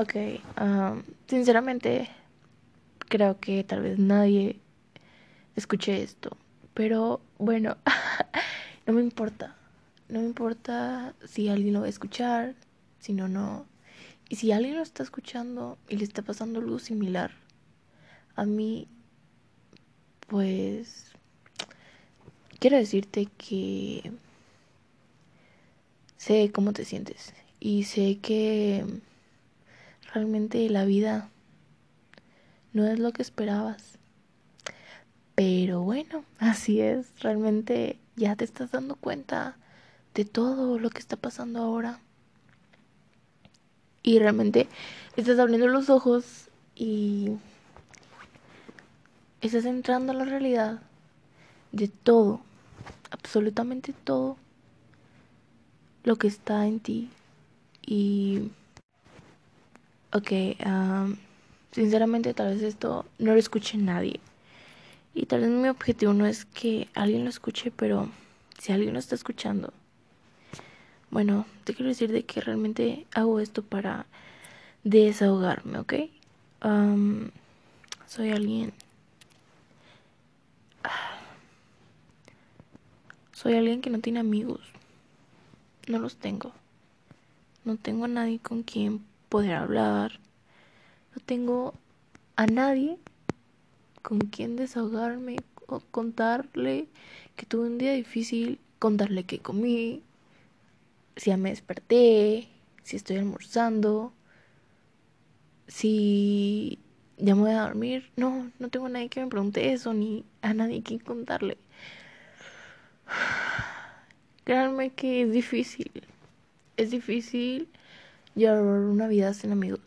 Ok, um, sinceramente creo que tal vez nadie escuche esto, pero bueno, no me importa, no me importa si alguien lo va a escuchar, si no, no. Y si alguien lo está escuchando y le está pasando algo similar a mí, pues quiero decirte que sé cómo te sientes y sé que realmente la vida no es lo que esperabas. Pero bueno, así es, realmente ya te estás dando cuenta de todo lo que está pasando ahora. Y realmente estás abriendo los ojos y estás entrando en la realidad de todo, absolutamente todo lo que está en ti. Y, ok, um, sinceramente tal vez esto no lo escuche nadie. Y tal vez mi objetivo no es que alguien lo escuche, pero si alguien lo está escuchando, bueno, te quiero decir de que realmente hago esto para desahogarme, ¿ok? Um, soy alguien... Soy alguien que no tiene amigos. No los tengo. No tengo a nadie con quien poder hablar. No tengo a nadie con quien desahogarme, contarle que tuve un día difícil, contarle que comí, si ya me desperté, si estoy almorzando, si ya me voy a dormir. No, no tengo a nadie que me pregunte eso, ni a nadie que contarle. Créanme que es difícil. Es difícil llevar una vida sin amigos.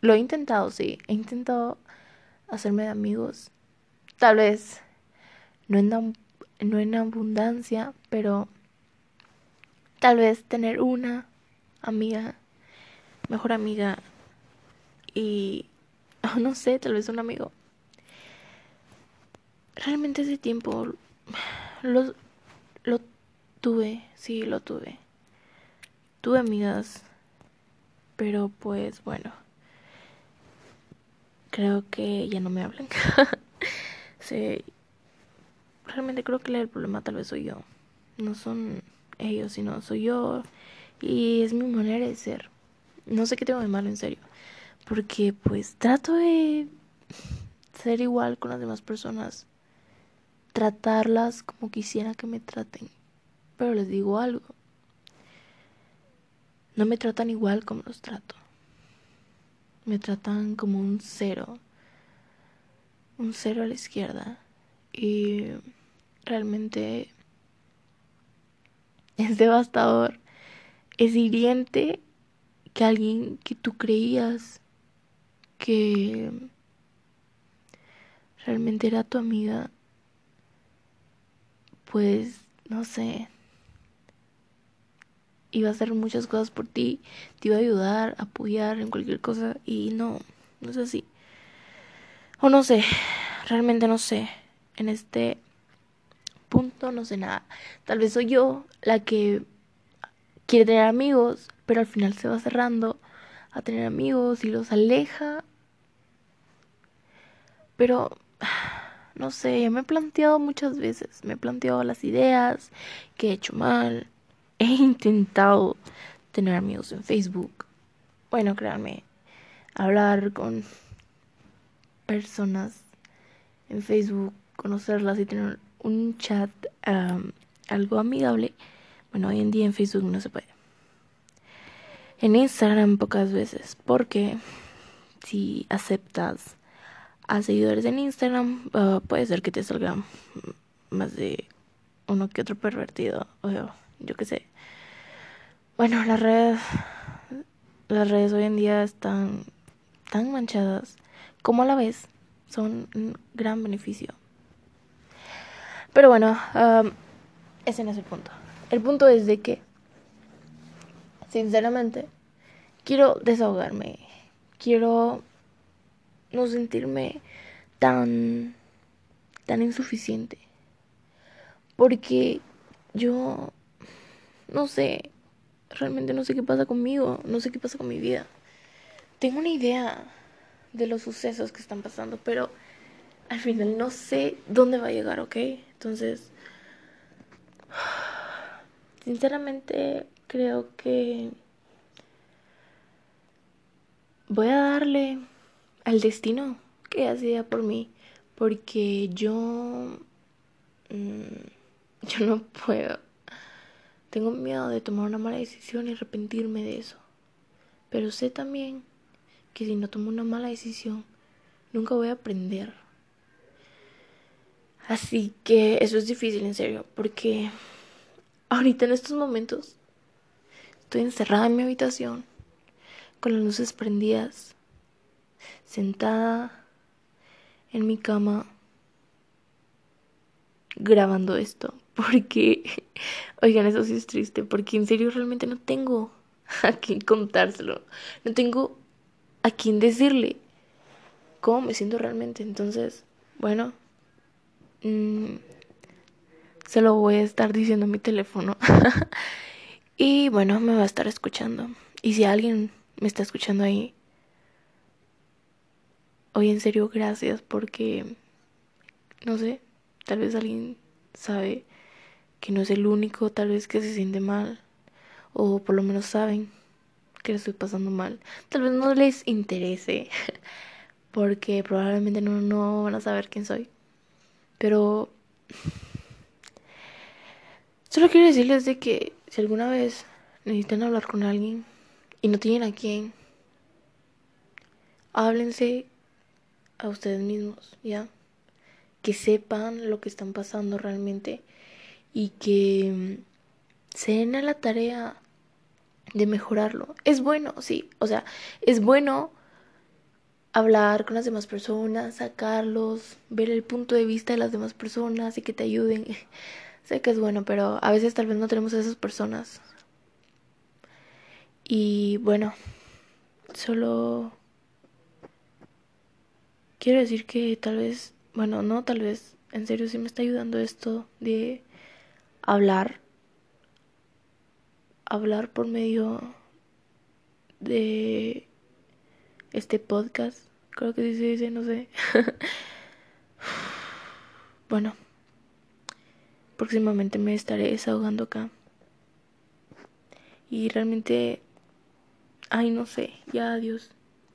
Lo he intentado, sí. He intentado hacerme de amigos. Tal vez no en, no en abundancia, pero tal vez tener una amiga, mejor amiga y no sé, tal vez un amigo. Realmente ese tiempo lo, lo tuve, sí, lo tuve. Tuve amigas, pero pues bueno, creo que ya no me hablan. sí, realmente creo que el problema tal vez soy yo. No son ellos, sino soy yo. Y es mi manera de ser. No sé qué tengo de malo, en serio. Porque pues trato de ser igual con las demás personas. Tratarlas como quisiera que me traten. Pero les digo algo. No me tratan igual como los trato. Me tratan como un cero. Un cero a la izquierda. Y realmente es devastador, es hiriente que alguien que tú creías que realmente era tu amiga, pues, no sé, iba a hacer muchas cosas por ti, te iba a ayudar, apoyar en cualquier cosa y no, no es así. O no sé, realmente no sé. En este punto no sé nada. Tal vez soy yo la que quiere tener amigos, pero al final se va cerrando a tener amigos y los aleja. Pero, no sé, ya me he planteado muchas veces, me he planteado las ideas que he hecho mal. He intentado tener amigos en Facebook. Bueno, créanme, hablar con personas en Facebook, conocerlas y tener un chat algo amigable, bueno, hoy en día en Facebook no se puede. En Instagram pocas veces, porque si aceptas a seguidores en Instagram, ah, puede ser que te salga más de uno que otro pervertido, o yo qué sé. Bueno, las redes, las redes hoy en día están tan manchadas como a la vez son un gran beneficio. Pero bueno, ese no es el punto. El punto es de que, sinceramente, quiero desahogarme. Quiero no sentirme tan, tan insuficiente. Porque yo, no sé, realmente no sé qué pasa conmigo, no sé qué pasa con mi vida. Tengo una idea de los sucesos que están pasando, pero al final no sé dónde va a llegar, ¿ok? Entonces, sinceramente creo que voy a darle al destino que hacía por mí, porque yo, mm, yo no puedo. Tengo miedo de tomar una mala decisión y arrepentirme de eso. Pero sé también que si no tomo una mala decisión, nunca voy a aprender. Así que eso es difícil, en serio, porque ahorita en estos momentos estoy encerrada en mi habitación, con las luces prendidas, sentada en mi cama, grabando esto, porque, oigan, eso sí es triste, porque en serio realmente no tengo a quien contárselo, no tengo a quien decirle cómo me siento realmente, entonces, bueno. Mm, se lo voy a estar diciendo a mi teléfono. y bueno, me va a estar escuchando. Y si alguien me está escuchando ahí, hoy en serio gracias porque, no sé, tal vez alguien sabe que no es el único, tal vez que se siente mal. O por lo menos saben que le estoy pasando mal. Tal vez no les interese porque probablemente no, no van a saber quién soy. Pero solo quiero decirles de que si alguna vez necesitan hablar con alguien y no tienen a quién, háblense a ustedes mismos, ¿ya? Que sepan lo que están pasando realmente y que se den a la tarea de mejorarlo. Es bueno, sí, o sea, es bueno hablar con las demás personas, sacarlos, ver el punto de vista de las demás personas y que te ayuden. sé que es bueno, pero a veces tal vez no tenemos a esas personas. Y bueno, solo quiero decir que tal vez, bueno, no tal vez, en serio sí me está ayudando esto de hablar, hablar por medio de este podcast Creo que sí se dice, no sé. bueno, próximamente me estaré desahogando acá. Y realmente, ay, no sé, ya adiós.